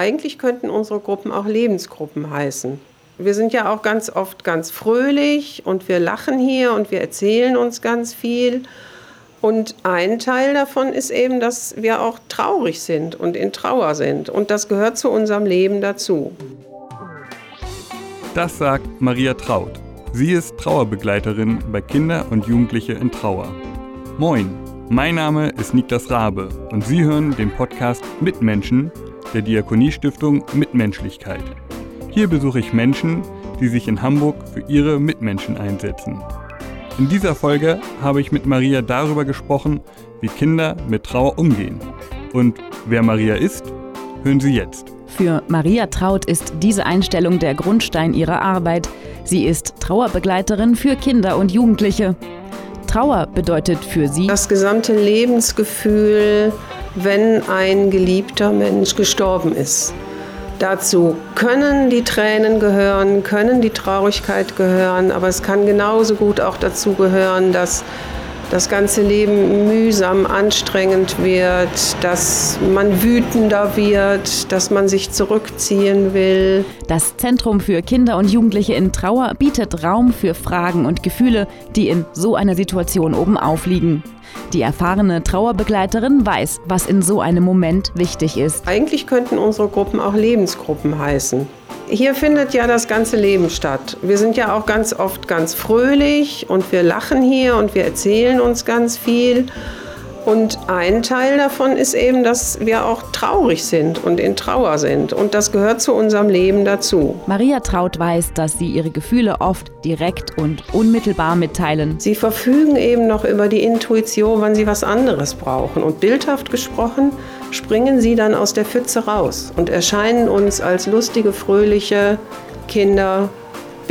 Eigentlich könnten unsere Gruppen auch Lebensgruppen heißen. Wir sind ja auch ganz oft ganz fröhlich und wir lachen hier und wir erzählen uns ganz viel. Und ein Teil davon ist eben, dass wir auch traurig sind und in Trauer sind. Und das gehört zu unserem Leben dazu. Das sagt Maria Traut. Sie ist Trauerbegleiterin bei Kinder und Jugendliche in Trauer. Moin, mein Name ist Niklas Rabe und Sie hören den Podcast Mitmenschen der Diakoniestiftung Mitmenschlichkeit. Hier besuche ich Menschen, die sich in Hamburg für ihre Mitmenschen einsetzen. In dieser Folge habe ich mit Maria darüber gesprochen, wie Kinder mit Trauer umgehen. Und wer Maria ist, hören Sie jetzt. Für Maria Traut ist diese Einstellung der Grundstein ihrer Arbeit. Sie ist Trauerbegleiterin für Kinder und Jugendliche. Trauer bedeutet für sie das gesamte Lebensgefühl, wenn ein geliebter Mensch gestorben ist. Dazu können die Tränen gehören, können die Traurigkeit gehören, aber es kann genauso gut auch dazu gehören, dass das ganze Leben mühsam, anstrengend wird, dass man wütender wird, dass man sich zurückziehen will. Das Zentrum für Kinder und Jugendliche in Trauer bietet Raum für Fragen und Gefühle, die in so einer Situation oben aufliegen. Die erfahrene Trauerbegleiterin weiß, was in so einem Moment wichtig ist. Eigentlich könnten unsere Gruppen auch Lebensgruppen heißen. Hier findet ja das ganze Leben statt. Wir sind ja auch ganz oft ganz fröhlich und wir lachen hier und wir erzählen uns ganz viel. Und ein Teil davon ist eben, dass wir auch traurig sind und in Trauer sind. Und das gehört zu unserem Leben dazu. Maria Traut weiß, dass sie ihre Gefühle oft direkt und unmittelbar mitteilen. Sie verfügen eben noch über die Intuition, wann sie was anderes brauchen. Und bildhaft gesprochen springen sie dann aus der Pfütze raus und erscheinen uns als lustige, fröhliche Kinder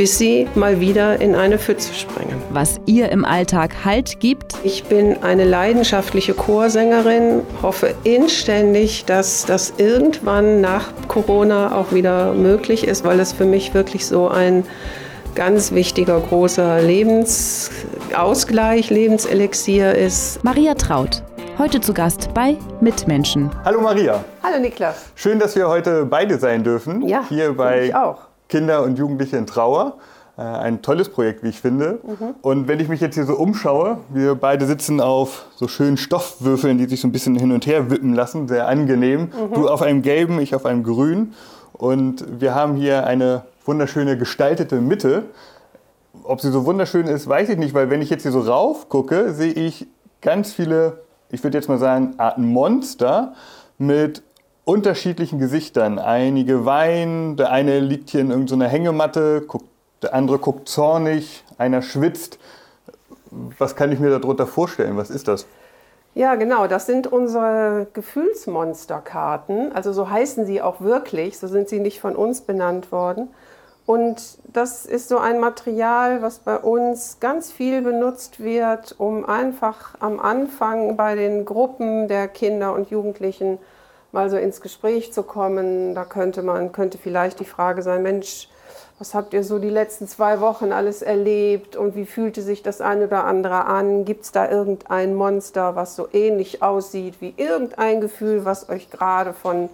bis sie mal wieder in eine Pfütze springen. Was ihr im Alltag Halt gibt? Ich bin eine leidenschaftliche Chorsängerin, hoffe inständig, dass das irgendwann nach Corona auch wieder möglich ist, weil es für mich wirklich so ein ganz wichtiger, großer Lebensausgleich, Lebenselixier ist. Maria Traut, heute zu Gast bei Mitmenschen. Hallo Maria. Hallo Niklas. Schön, dass wir heute beide sein dürfen. Ja, hier bei ich auch. Kinder und Jugendliche in Trauer. Äh, ein tolles Projekt, wie ich finde. Mhm. Und wenn ich mich jetzt hier so umschaue, wir beide sitzen auf so schönen Stoffwürfeln, die sich so ein bisschen hin und her wippen lassen, sehr angenehm. Mhm. Du auf einem gelben, ich auf einem grün. Und wir haben hier eine wunderschöne gestaltete Mitte. Ob sie so wunderschön ist, weiß ich nicht, weil wenn ich jetzt hier so rauf gucke, sehe ich ganz viele, ich würde jetzt mal sagen, Arten Monster mit unterschiedlichen Gesichtern. Einige weinen, der eine liegt hier in irgendeiner Hängematte, guckt, der andere guckt zornig, einer schwitzt. Was kann ich mir darunter vorstellen? Was ist das? Ja, genau, das sind unsere Gefühlsmonsterkarten. Also so heißen sie auch wirklich, so sind sie nicht von uns benannt worden. Und das ist so ein Material, was bei uns ganz viel benutzt wird, um einfach am Anfang bei den Gruppen der Kinder und Jugendlichen mal so ins Gespräch zu kommen. Da könnte man, könnte vielleicht die Frage sein, Mensch, was habt ihr so die letzten zwei Wochen alles erlebt und wie fühlte sich das eine oder andere an? Gibt es da irgendein Monster, was so ähnlich aussieht wie irgendein Gefühl, was euch gerade von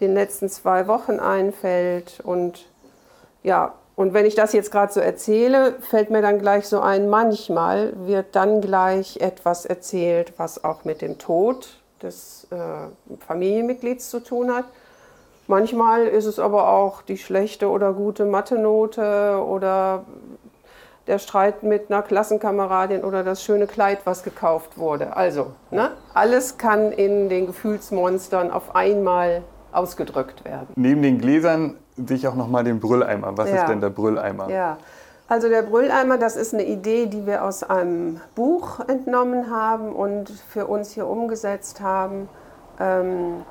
den letzten zwei Wochen einfällt? Und ja, und wenn ich das jetzt gerade so erzähle, fällt mir dann gleich so ein, manchmal wird dann gleich etwas erzählt, was auch mit dem Tod des äh, Familienmitglieds zu tun hat. Manchmal ist es aber auch die schlechte oder gute Mathe-Note oder der Streit mit einer Klassenkameradin oder das schöne Kleid, was gekauft wurde. Also, ne? alles kann in den Gefühlsmonstern auf einmal ausgedrückt werden. Neben den Gläsern sehe ich auch nochmal den Brülleimer. Was ja. ist denn der Brülleimer? Ja, also der Brülleimer, das ist eine Idee, die wir aus einem Buch entnommen haben und für uns hier umgesetzt haben. Ähm,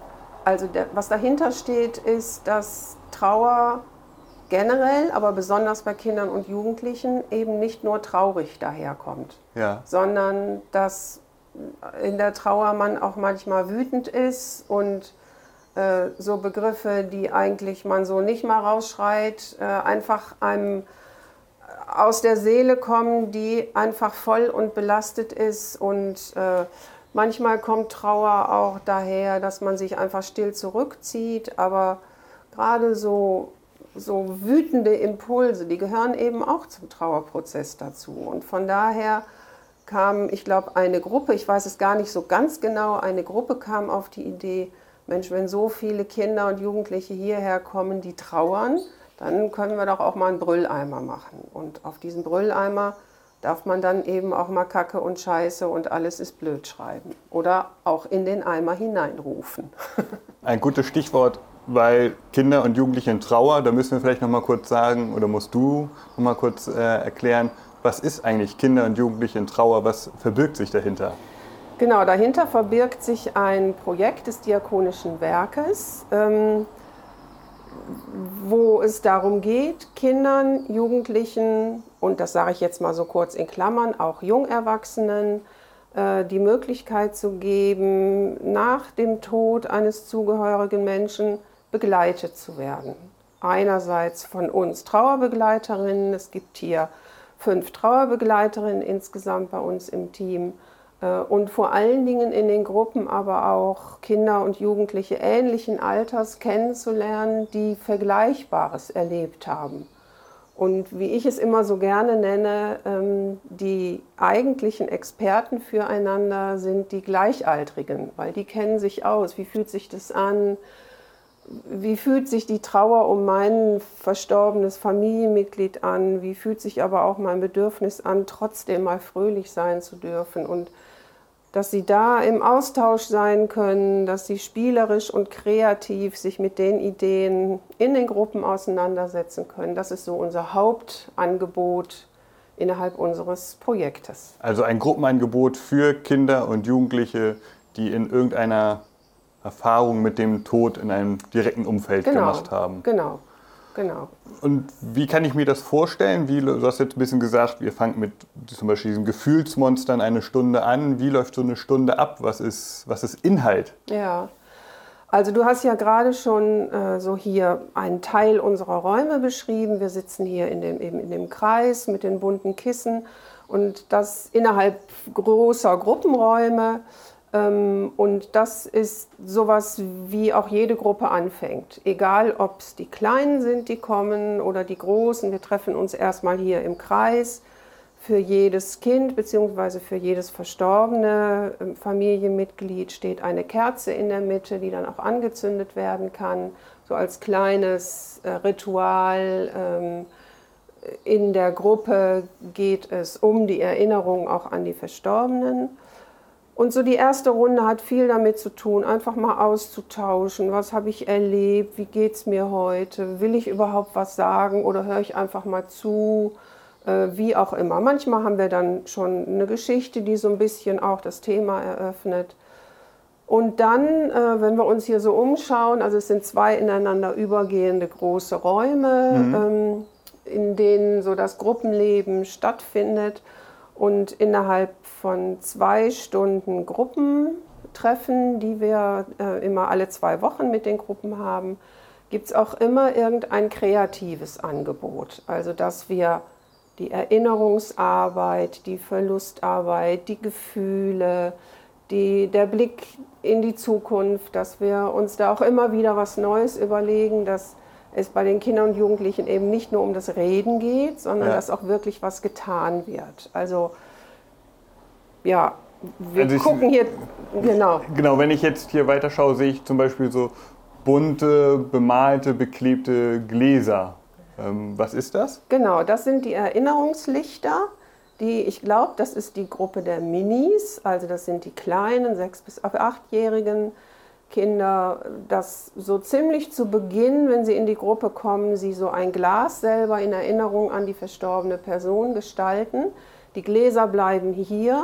also was dahinter steht, ist, dass Trauer generell, aber besonders bei Kindern und Jugendlichen eben nicht nur traurig daherkommt, ja. sondern dass in der Trauer man auch manchmal wütend ist und äh, so Begriffe, die eigentlich man so nicht mal rausschreit, äh, einfach einem aus der Seele kommen, die einfach voll und belastet ist. Und äh, manchmal kommt Trauer auch daher, dass man sich einfach still zurückzieht. Aber gerade so, so wütende Impulse, die gehören eben auch zum Trauerprozess dazu. Und von daher kam, ich glaube, eine Gruppe, ich weiß es gar nicht so ganz genau, eine Gruppe kam auf die Idee, Mensch, wenn so viele Kinder und Jugendliche hierher kommen, die trauern, dann können wir doch auch mal einen Brülleimer machen. Und auf diesen Brülleimer darf man dann eben auch mal Kacke und Scheiße und alles ist blöd schreiben. Oder auch in den Eimer hineinrufen. Ein gutes Stichwort, weil Kinder und Jugendliche in Trauer, da müssen wir vielleicht noch mal kurz sagen, oder musst du noch mal kurz äh, erklären, was ist eigentlich Kinder und Jugendliche in Trauer, was verbirgt sich dahinter? Genau, dahinter verbirgt sich ein Projekt des Diakonischen Werkes. Ähm, wo es darum geht, Kindern, Jugendlichen und das sage ich jetzt mal so kurz in Klammern, auch Jungerwachsenen, äh, die Möglichkeit zu geben, nach dem Tod eines zugehörigen Menschen begleitet zu werden. Einerseits von uns Trauerbegleiterinnen, es gibt hier fünf Trauerbegleiterinnen insgesamt bei uns im Team und vor allen Dingen in den Gruppen aber auch Kinder und Jugendliche ähnlichen Alters kennenzulernen, die Vergleichbares erlebt haben. Und wie ich es immer so gerne nenne, ähm, die eigentlichen Experten füreinander sind die Gleichaltrigen, weil die kennen sich aus. Wie fühlt sich das an? Wie fühlt sich die Trauer um mein verstorbenes Familienmitglied an? Wie fühlt sich aber auch mein Bedürfnis an, trotzdem mal fröhlich sein zu dürfen? Und dass sie da im Austausch sein können, dass sie spielerisch und kreativ sich mit den Ideen in den Gruppen auseinandersetzen können. Das ist so unser Hauptangebot innerhalb unseres Projektes. Also ein Gruppenangebot für Kinder und Jugendliche, die in irgendeiner Erfahrung mit dem Tod in einem direkten Umfeld genau, gemacht haben. Genau. Genau. Und wie kann ich mir das vorstellen? Wie, du hast jetzt ein bisschen gesagt, ihr fangt mit zum Beispiel diesen Gefühlsmonstern eine Stunde an. Wie läuft so eine Stunde ab? Was ist, was ist Inhalt? Ja, also du hast ja gerade schon äh, so hier einen Teil unserer Räume beschrieben. Wir sitzen hier in dem, eben in dem Kreis mit den bunten Kissen und das innerhalb großer Gruppenräume. Ähm, und das ist sowas, wie auch jede Gruppe anfängt. Egal, ob es die Kleinen sind, die kommen oder die Großen. Wir treffen uns erstmal hier im Kreis. Für jedes Kind bzw. für jedes verstorbene ähm, Familienmitglied steht eine Kerze in der Mitte, die dann auch angezündet werden kann, so als kleines äh, Ritual. Ähm, in der Gruppe geht es um die Erinnerung auch an die Verstorbenen. Und so die erste Runde hat viel damit zu tun, einfach mal auszutauschen. Was habe ich erlebt? Wie geht es mir heute? Will ich überhaupt was sagen oder höre ich einfach mal zu? Äh, wie auch immer. Manchmal haben wir dann schon eine Geschichte, die so ein bisschen auch das Thema eröffnet. Und dann, äh, wenn wir uns hier so umschauen, also es sind zwei ineinander übergehende große Räume, mhm. ähm, in denen so das Gruppenleben stattfindet. Und innerhalb von zwei Stunden Gruppentreffen, die wir äh, immer alle zwei Wochen mit den Gruppen haben, gibt es auch immer irgendein kreatives Angebot. Also dass wir die Erinnerungsarbeit, die Verlustarbeit, die Gefühle, die, der Blick in die Zukunft, dass wir uns da auch immer wieder was Neues überlegen, dass es bei den Kindern und Jugendlichen eben nicht nur um das Reden geht, sondern ja. dass auch wirklich was getan wird. Also ja, wir also ich, gucken hier, genau. Genau, wenn ich jetzt hier weiterschaue, sehe ich zum Beispiel so bunte, bemalte, beklebte Gläser. Ähm, was ist das? Genau, das sind die Erinnerungslichter. Die, ich glaube, das ist die Gruppe der Minis, also das sind die kleinen, sechs bis achtjährigen Kinder, dass so ziemlich zu Beginn, wenn sie in die Gruppe kommen, sie so ein Glas selber in Erinnerung an die verstorbene Person gestalten. Die Gläser bleiben hier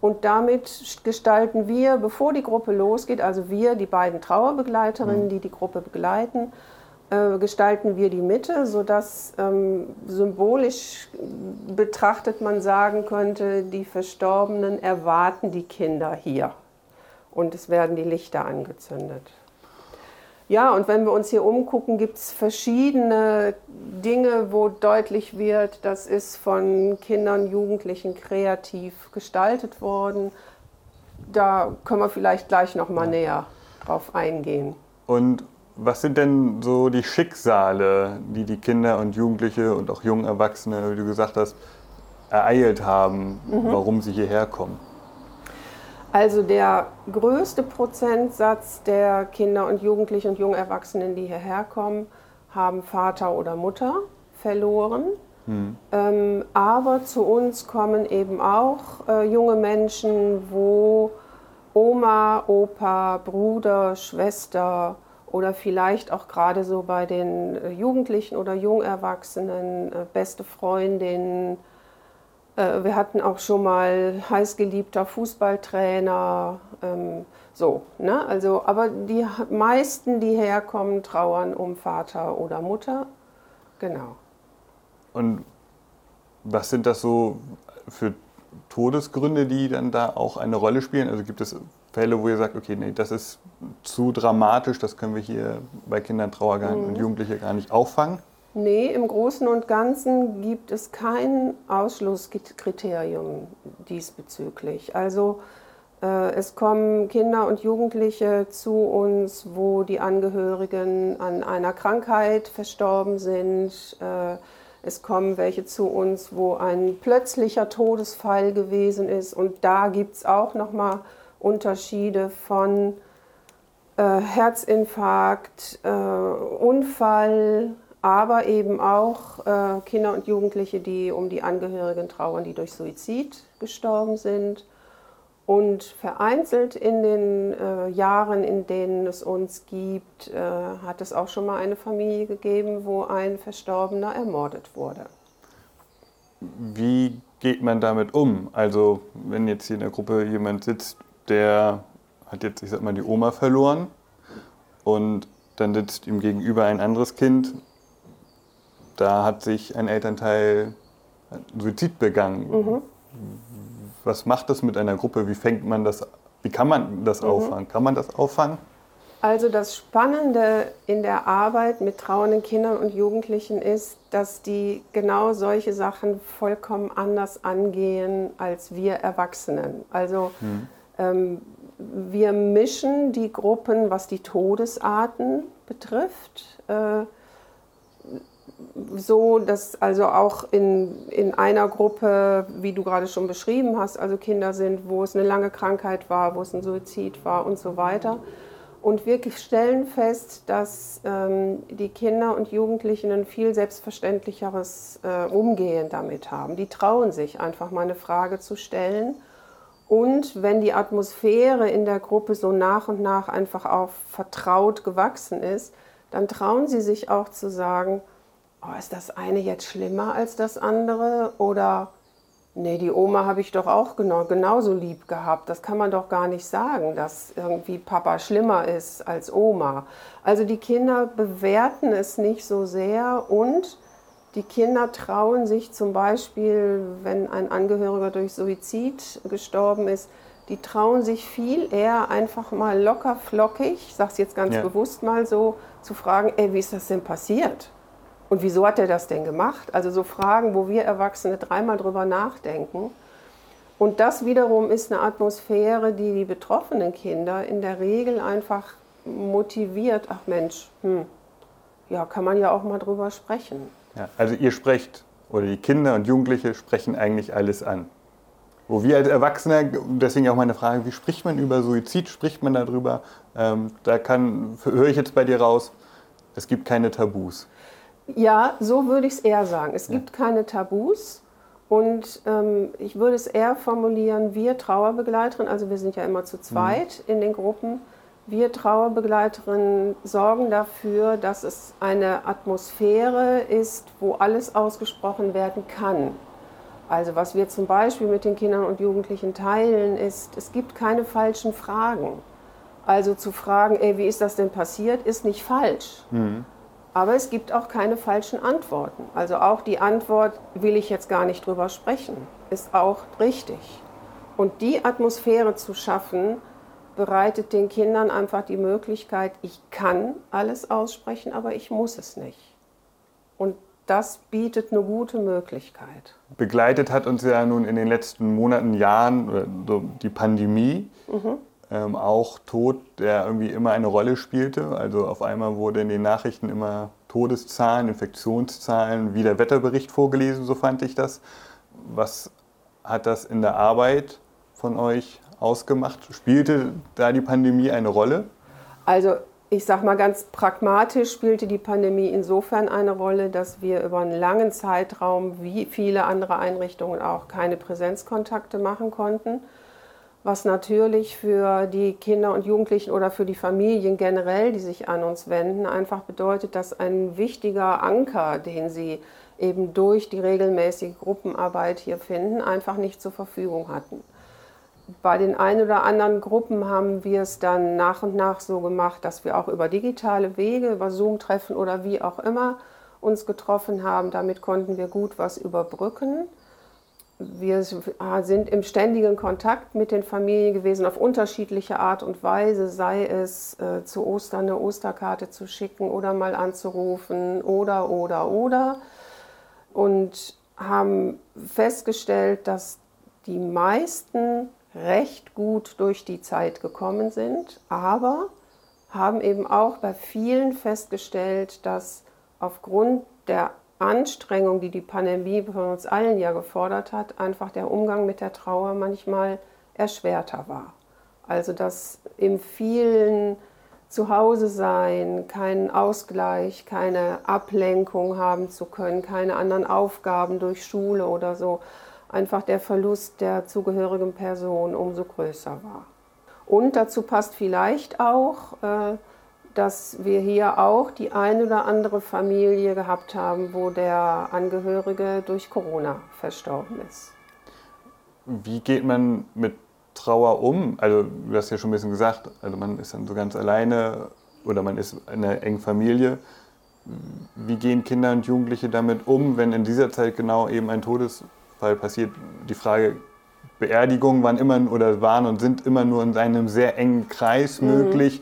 und damit gestalten wir, bevor die Gruppe losgeht, also wir, die beiden Trauerbegleiterinnen, mhm. die die Gruppe begleiten, äh, gestalten wir die Mitte, sodass ähm, symbolisch betrachtet man sagen könnte, die Verstorbenen erwarten die Kinder hier und es werden die Lichter angezündet. Ja, und wenn wir uns hier umgucken, gibt es verschiedene Dinge, wo deutlich wird, das ist von Kindern, Jugendlichen kreativ gestaltet worden. Da können wir vielleicht gleich noch mal näher drauf eingehen. Und was sind denn so die Schicksale, die die Kinder und Jugendliche und auch junge Erwachsene, wie du gesagt hast, ereilt haben, mhm. warum sie hierher kommen? Also der größte Prozentsatz der Kinder und Jugendlichen und jungen Erwachsenen, die hierher kommen, haben Vater oder Mutter verloren. Hm. Ähm, aber zu uns kommen eben auch äh, junge Menschen, wo Oma, Opa, Bruder, Schwester oder vielleicht auch gerade so bei den äh, Jugendlichen oder Jungerwachsenen, äh, beste Freundinnen, wir hatten auch schon mal heißgeliebter Fußballtrainer. Ähm, so, ne? Also, aber die meisten, die herkommen, trauern um Vater oder Mutter. Genau. Und was sind das so für Todesgründe, die dann da auch eine Rolle spielen? Also gibt es Fälle, wo ihr sagt, okay, nee, das ist zu dramatisch, das können wir hier bei Kindern, Trauergeheim mhm. und Jugendlichen gar nicht auffangen? Nee, im Großen und Ganzen gibt es kein Ausschlusskriterium diesbezüglich. Also äh, es kommen Kinder und Jugendliche zu uns, wo die Angehörigen an einer Krankheit verstorben sind. Äh, es kommen welche zu uns, wo ein plötzlicher Todesfall gewesen ist. Und da gibt es auch nochmal Unterschiede von äh, Herzinfarkt, äh, Unfall, aber eben auch äh, Kinder und Jugendliche, die um die Angehörigen trauern, die durch Suizid gestorben sind. Und vereinzelt in den äh, Jahren, in denen es uns gibt, äh, hat es auch schon mal eine Familie gegeben, wo ein Verstorbener ermordet wurde. Wie geht man damit um? Also wenn jetzt hier in der Gruppe jemand sitzt, der hat jetzt, ich sag mal, die Oma verloren und dann sitzt ihm gegenüber ein anderes Kind, da hat sich ein Elternteil Suizid begangen. Mhm. Was macht das mit einer Gruppe? Wie fängt man das, wie kann man das mhm. auffangen? Kann man das auffangen? Also das Spannende in der Arbeit mit trauernden Kindern und Jugendlichen ist, dass die genau solche Sachen vollkommen anders angehen als wir Erwachsenen. Also mhm. ähm, wir mischen die Gruppen, was die Todesarten betrifft. Äh, so, dass also auch in, in einer Gruppe, wie du gerade schon beschrieben hast, also Kinder sind, wo es eine lange Krankheit war, wo es ein Suizid war und so weiter. Und wir stellen fest, dass ähm, die Kinder und Jugendlichen ein viel selbstverständlicheres äh, Umgehen damit haben. Die trauen sich einfach mal eine Frage zu stellen. Und wenn die Atmosphäre in der Gruppe so nach und nach einfach auch vertraut gewachsen ist, dann trauen sie sich auch zu sagen, oh, ist das eine jetzt schlimmer als das andere? Oder nee, die Oma habe ich doch auch genau, genauso lieb gehabt. Das kann man doch gar nicht sagen, dass irgendwie Papa schlimmer ist als Oma. Also die Kinder bewerten es nicht so sehr und die Kinder trauen sich zum Beispiel, wenn ein Angehöriger durch Suizid gestorben ist, die trauen sich viel eher einfach mal locker flockig, ich sage es jetzt ganz ja. bewusst mal so, zu fragen, ey, wie ist das denn passiert? Und wieso hat er das denn gemacht? Also so Fragen, wo wir Erwachsene dreimal drüber nachdenken. Und das wiederum ist eine Atmosphäre, die die betroffenen Kinder in der Regel einfach motiviert. Ach Mensch, hm, ja, kann man ja auch mal drüber sprechen. Ja, also ihr sprecht, oder die Kinder und Jugendliche sprechen eigentlich alles an. Wo wir als Erwachsene, deswegen auch meine Frage, wie spricht man über Suizid? Spricht man darüber? Ähm, da kann, höre ich jetzt bei dir raus, es gibt keine Tabus. Ja, so würde ich es eher sagen. Es gibt keine Tabus. Und ähm, ich würde es eher formulieren, wir Trauerbegleiterinnen, also wir sind ja immer zu zweit mhm. in den Gruppen, wir Trauerbegleiterinnen sorgen dafür, dass es eine Atmosphäre ist, wo alles ausgesprochen werden kann. Also was wir zum Beispiel mit den Kindern und Jugendlichen teilen, ist, es gibt keine falschen Fragen. Also zu fragen, ey, wie ist das denn passiert, ist nicht falsch. Mhm. Aber es gibt auch keine falschen Antworten. Also auch die Antwort, will ich jetzt gar nicht drüber sprechen, ist auch richtig. Und die Atmosphäre zu schaffen, bereitet den Kindern einfach die Möglichkeit, ich kann alles aussprechen, aber ich muss es nicht. Und das bietet eine gute Möglichkeit. Begleitet hat uns ja nun in den letzten Monaten, Jahren die Pandemie. Mhm. Ähm, auch Tod, der irgendwie immer eine Rolle spielte. Also auf einmal wurde in den Nachrichten immer Todeszahlen, Infektionszahlen, wie der Wetterbericht vorgelesen, so fand ich das. Was hat das in der Arbeit von euch ausgemacht? Spielte da die Pandemie eine Rolle? Also ich sage mal ganz pragmatisch spielte die Pandemie insofern eine Rolle, dass wir über einen langen Zeitraum, wie viele andere Einrichtungen auch, keine Präsenzkontakte machen konnten. Was natürlich für die Kinder und Jugendlichen oder für die Familien generell, die sich an uns wenden, einfach bedeutet, dass ein wichtiger Anker, den sie eben durch die regelmäßige Gruppenarbeit hier finden, einfach nicht zur Verfügung hatten bei den ein oder anderen Gruppen haben wir es dann nach und nach so gemacht, dass wir auch über digitale Wege, über Zoom-Treffen oder wie auch immer uns getroffen haben. Damit konnten wir gut was überbrücken. Wir sind im ständigen Kontakt mit den Familien gewesen, auf unterschiedliche Art und Weise, sei es äh, zu Ostern eine Osterkarte zu schicken oder mal anzurufen oder, oder, oder. Und haben festgestellt, dass die meisten recht gut durch die Zeit gekommen sind, aber haben eben auch bei vielen festgestellt, dass aufgrund der Anstrengung, die die Pandemie von uns allen ja gefordert hat, einfach der Umgang mit der Trauer manchmal erschwerter war. Also dass im vielen Zuhause sein, keinen Ausgleich, keine Ablenkung haben zu können, keine anderen Aufgaben durch Schule oder so, einfach der Verlust der zugehörigen Person umso größer war. Und dazu passt vielleicht auch, äh, dass wir hier auch die ein oder andere Familie gehabt haben, wo der Angehörige durch Corona verstorben ist. Wie geht man mit Trauer um? Also du hast ja schon ein bisschen gesagt, also man ist dann so ganz alleine oder man ist in einer engen Familie. Wie gehen Kinder und Jugendliche damit um, wenn in dieser Zeit genau eben ein Todes weil passiert die Frage, Beerdigungen waren immer oder waren und sind immer nur in einem sehr engen Kreis mhm. möglich.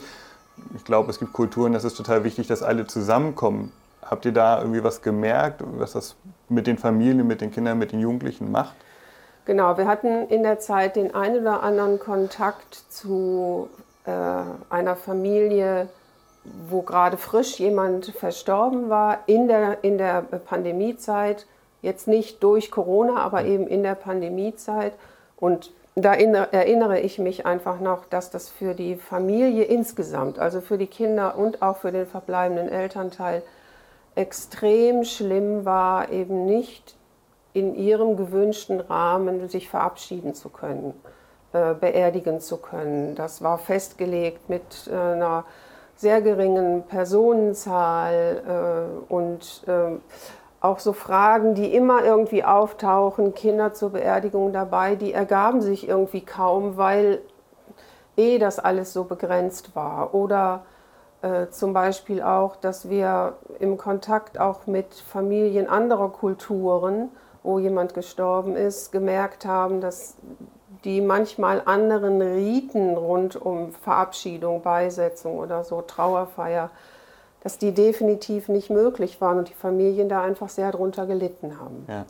Ich glaube, es gibt Kulturen, das ist total wichtig, dass alle zusammenkommen. Habt ihr da irgendwie was gemerkt, was das mit den Familien, mit den Kindern, mit den Jugendlichen macht? Genau, wir hatten in der Zeit den einen oder anderen Kontakt zu äh, einer Familie, wo gerade frisch jemand verstorben war in der, in der Pandemiezeit Jetzt nicht durch Corona, aber eben in der Pandemiezeit. Und da erinnere ich mich einfach noch, dass das für die Familie insgesamt, also für die Kinder und auch für den verbleibenden Elternteil, extrem schlimm war, eben nicht in ihrem gewünschten Rahmen sich verabschieden zu können, äh, beerdigen zu können. Das war festgelegt mit äh, einer sehr geringen Personenzahl äh, und äh, auch so Fragen, die immer irgendwie auftauchen, Kinder zur Beerdigung dabei, die ergaben sich irgendwie kaum, weil eh das alles so begrenzt war. Oder äh, zum Beispiel auch, dass wir im Kontakt auch mit Familien anderer Kulturen, wo jemand gestorben ist, gemerkt haben, dass die manchmal anderen Riten rund um Verabschiedung, Beisetzung oder so, Trauerfeier, dass die definitiv nicht möglich waren und die Familien da einfach sehr darunter gelitten haben. Ja.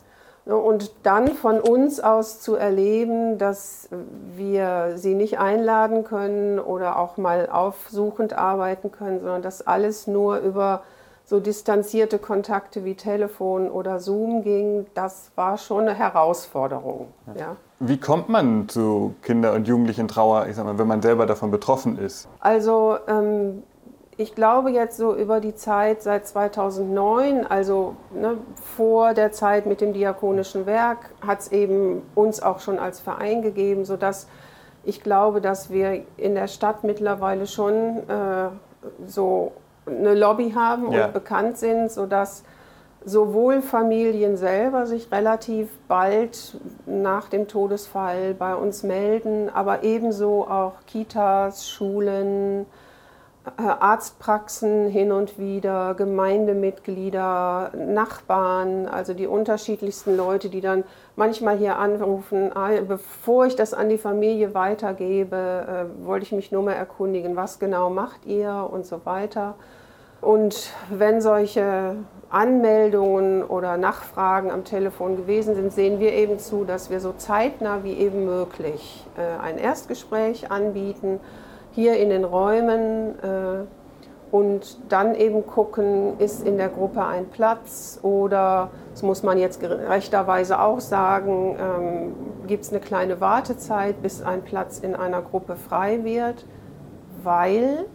Und dann von uns aus zu erleben, dass wir sie nicht einladen können oder auch mal aufsuchend arbeiten können, sondern dass alles nur über so distanzierte Kontakte wie Telefon oder Zoom ging, das war schon eine Herausforderung. Ja. Wie kommt man zu Kinder- und Jugendlichen Trauer, ich sag mal, wenn man selber davon betroffen ist? Also ähm, ich glaube jetzt so über die Zeit seit 2009, also ne, vor der Zeit mit dem diakonischen Werk, hat es eben uns auch schon als Verein gegeben, sodass ich glaube, dass wir in der Stadt mittlerweile schon äh, so eine Lobby haben ja. und bekannt sind, sodass sowohl Familien selber sich relativ bald nach dem Todesfall bei uns melden, aber ebenso auch Kitas, Schulen, Arztpraxen hin und wieder, Gemeindemitglieder, Nachbarn, also die unterschiedlichsten Leute, die dann manchmal hier anrufen, ah, bevor ich das an die Familie weitergebe, äh, wollte ich mich nur mal erkundigen, was genau macht ihr und so weiter. Und wenn solche Anmeldungen oder Nachfragen am Telefon gewesen sind, sehen wir eben zu, dass wir so zeitnah wie eben möglich äh, ein Erstgespräch anbieten, hier in den Räumen äh, und dann eben gucken, ist in der Gruppe ein Platz oder, das muss man jetzt gerechterweise auch sagen, ähm, gibt es eine kleine Wartezeit, bis ein Platz in einer Gruppe frei wird, weil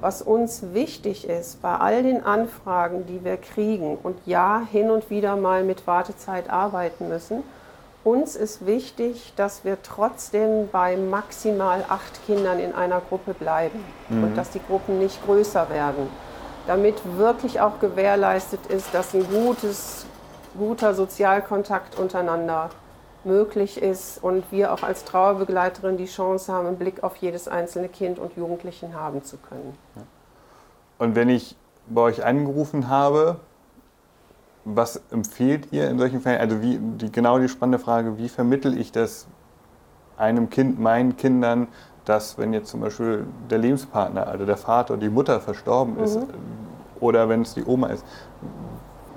was uns wichtig ist bei all den Anfragen, die wir kriegen und ja, hin und wieder mal mit Wartezeit arbeiten müssen, uns ist wichtig, dass wir trotzdem bei maximal acht Kindern in einer Gruppe bleiben mhm. und dass die Gruppen nicht größer werden, damit wirklich auch gewährleistet ist, dass ein gutes, guter Sozialkontakt untereinander möglich ist und wir auch als Trauerbegleiterin die Chance haben, einen Blick auf jedes einzelne Kind und Jugendlichen haben zu können. Und wenn ich bei euch angerufen habe, was empfehlt ihr in solchen Fällen? Also wie, die, genau die spannende Frage, wie vermittel ich das einem Kind, meinen Kindern, dass wenn jetzt zum Beispiel der Lebenspartner, also der Vater oder die Mutter verstorben ist, mhm. oder wenn es die Oma ist,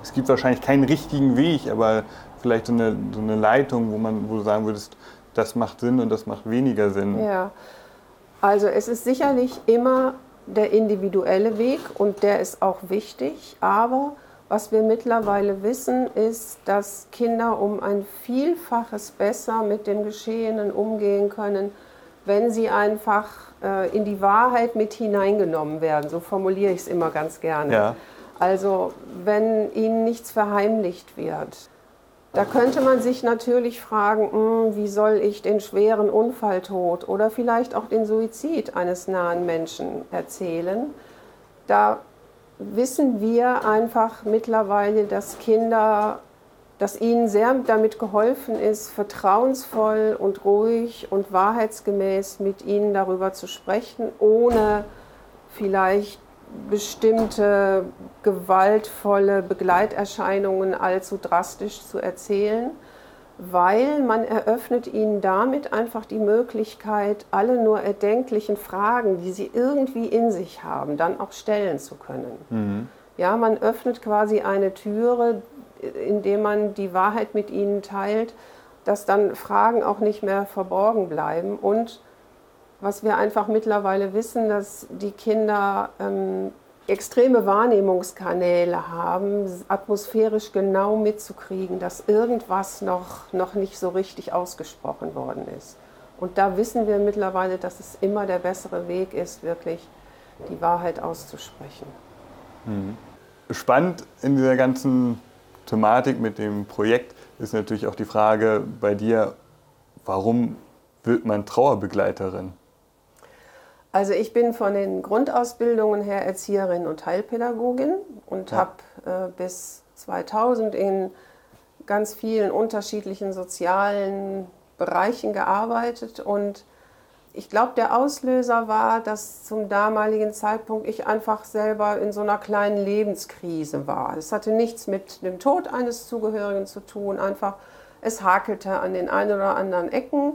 es gibt wahrscheinlich keinen richtigen Weg, aber vielleicht so eine, so eine Leitung, wo, man, wo du sagen würdest, das macht Sinn und das macht weniger Sinn? Ja, also es ist sicherlich immer der individuelle Weg und der ist auch wichtig, aber was wir mittlerweile wissen, ist, dass Kinder um ein Vielfaches besser mit dem Geschehenen umgehen können, wenn sie einfach äh, in die Wahrheit mit hineingenommen werden. So formuliere ich es immer ganz gerne. Ja. Also wenn ihnen nichts verheimlicht wird. Da könnte man sich natürlich fragen, hm, wie soll ich den schweren Unfalltod oder vielleicht auch den Suizid eines nahen Menschen erzählen. Da wissen wir einfach mittlerweile, dass Kinder, dass ihnen sehr damit geholfen ist, vertrauensvoll und ruhig und wahrheitsgemäß mit ihnen darüber zu sprechen, ohne vielleicht bestimmte gewaltvolle Begleiterscheinungen allzu drastisch zu erzählen, weil man eröffnet ihnen damit einfach die Möglichkeit, alle nur erdenklichen Fragen, die sie irgendwie in sich haben, dann auch stellen zu können. Mhm. Ja, man öffnet quasi eine Türe, indem man die Wahrheit mit ihnen teilt, dass dann Fragen auch nicht mehr verborgen bleiben und was wir einfach mittlerweile wissen, dass die Kinder ähm, extreme Wahrnehmungskanäle haben, atmosphärisch genau mitzukriegen, dass irgendwas noch, noch nicht so richtig ausgesprochen worden ist. Und da wissen wir mittlerweile, dass es immer der bessere Weg ist, wirklich die Wahrheit auszusprechen. Mhm. Spannend in dieser ganzen Thematik mit dem Projekt ist natürlich auch die Frage bei dir, warum wird man Trauerbegleiterin? Also ich bin von den Grundausbildungen her Erzieherin und Heilpädagogin und ja. habe äh, bis 2000 in ganz vielen unterschiedlichen sozialen Bereichen gearbeitet und ich glaube, der Auslöser war, dass zum damaligen Zeitpunkt ich einfach selber in so einer kleinen Lebenskrise war. Es hatte nichts mit dem Tod eines Zugehörigen zu tun, einfach es hakelte an den einen oder anderen Ecken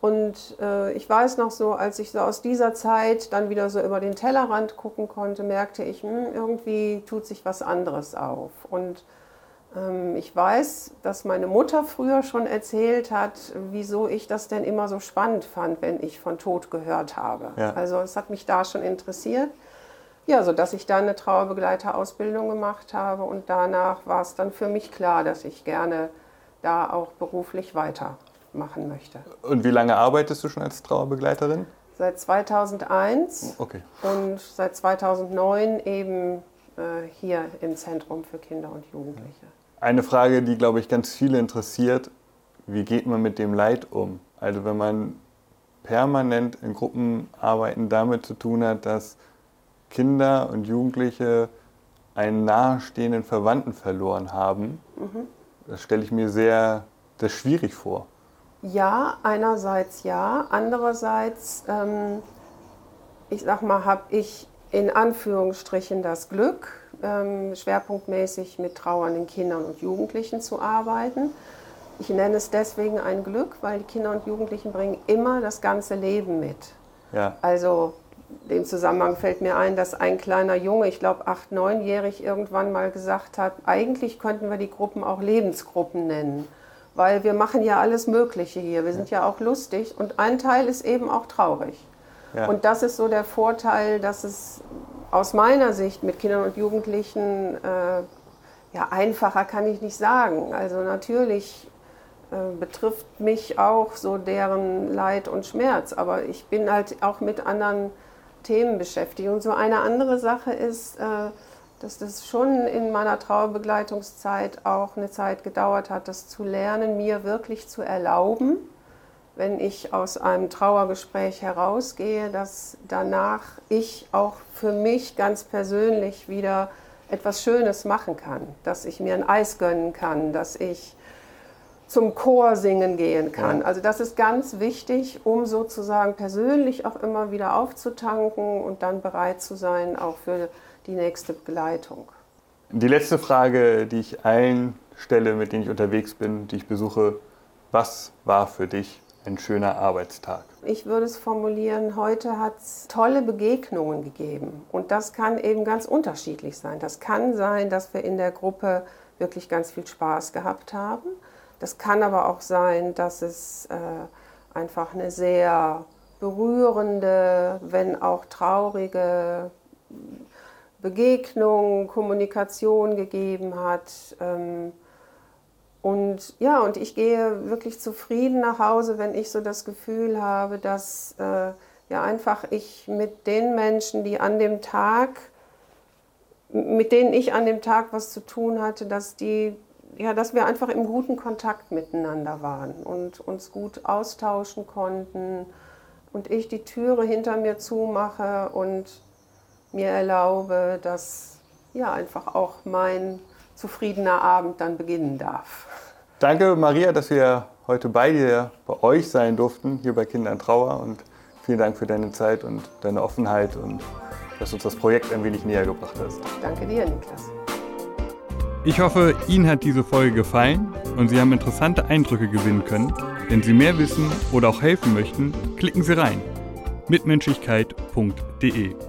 und äh, ich weiß noch so, als ich so aus dieser Zeit dann wieder so über den Tellerrand gucken konnte, merkte ich, hm, irgendwie tut sich was anderes auf. Und ähm, ich weiß, dass meine Mutter früher schon erzählt hat, wieso ich das denn immer so spannend fand, wenn ich von Tod gehört habe. Ja. Also es hat mich da schon interessiert. Ja, sodass ich dann eine Trauerbegleiterausbildung gemacht habe und danach war es dann für mich klar, dass ich gerne da auch beruflich weiter machen möchte. Und wie lange arbeitest du schon als Trauerbegleiterin? Seit 2001 okay. und seit 2009 eben äh, hier im Zentrum für Kinder und Jugendliche. Eine Frage, die, glaube ich, ganz viele interessiert, wie geht man mit dem Leid um? Also wenn man permanent in Gruppenarbeiten damit zu tun hat, dass Kinder und Jugendliche einen nahestehenden Verwandten verloren haben, mhm. das stelle ich mir sehr, sehr schwierig vor. Ja, einerseits ja. Andererseits, ähm, ich sag mal, habe ich in Anführungsstrichen das Glück, ähm, schwerpunktmäßig mit trauernden Kindern und Jugendlichen zu arbeiten. Ich nenne es deswegen ein Glück, weil die Kinder und Jugendlichen bringen immer das ganze Leben mit. Ja. Also dem Zusammenhang fällt mir ein, dass ein kleiner Junge, ich glaube acht, neunjährig, irgendwann mal gesagt hat, eigentlich könnten wir die Gruppen auch Lebensgruppen nennen, weil wir machen ja alles Mögliche hier. Wir sind ja auch lustig und ein Teil ist eben auch traurig. Ja. Und das ist so der Vorteil, dass es aus meiner Sicht mit Kindern und Jugendlichen, äh, ja einfacher kann ich nicht sagen. Also natürlich äh, betrifft mich auch so deren Leid und Schmerz, aber ich bin halt auch mit anderen Themen beschäftigt. Und so eine andere Sache ist, äh, dass das schon in meiner Trauerbegleitungszeit auch eine Zeit gedauert hat, das zu lernen, mir wirklich zu erlauben, wenn ich aus einem Trauergespräch herausgehe, dass danach ich auch für mich ganz persönlich wieder etwas Schönes machen kann, dass ich mir ein Eis gönnen kann, dass ich zum Chor singen gehen kann. Also das ist ganz wichtig, um sozusagen persönlich auch immer wieder aufzutanken und dann bereit zu sein, auch für die nächste Begleitung. Die letzte Frage, die ich allen stelle, mit denen ich unterwegs bin, die ich besuche, was war für dich ein schöner Arbeitstag? Ich würde es formulieren, heute hat es tolle Begegnungen gegeben. Und das kann eben ganz unterschiedlich sein. Das kann sein, dass wir in der Gruppe wirklich ganz viel Spaß gehabt haben. Das kann aber auch sein, dass es äh, einfach eine sehr berührende, wenn auch traurige Begegnung, Kommunikation gegeben hat. Ähm, und ja, und ich gehe wirklich zufrieden nach Hause, wenn ich so das Gefühl habe, dass äh, ja einfach ich mit den Menschen, die an dem Tag, mit denen ich an dem Tag was zu tun hatte, dass die ja, dass wir einfach im guten Kontakt miteinander waren und uns gut austauschen konnten und ich die Türe hinter mir zumache und mir erlaube, dass ja einfach auch mein zufriedener Abend dann beginnen darf. Danke, Maria, dass wir heute bei dir, bei euch sein durften, hier bei Kindern Trauer. Und vielen Dank für deine Zeit und deine Offenheit und dass du uns das Projekt ein wenig näher gebracht hast. Danke dir, Niklas. Ich hoffe, Ihnen hat diese Folge gefallen und Sie haben interessante Eindrücke gewinnen können. Wenn Sie mehr wissen oder auch helfen möchten, klicken Sie rein. mitmenschlichkeit.de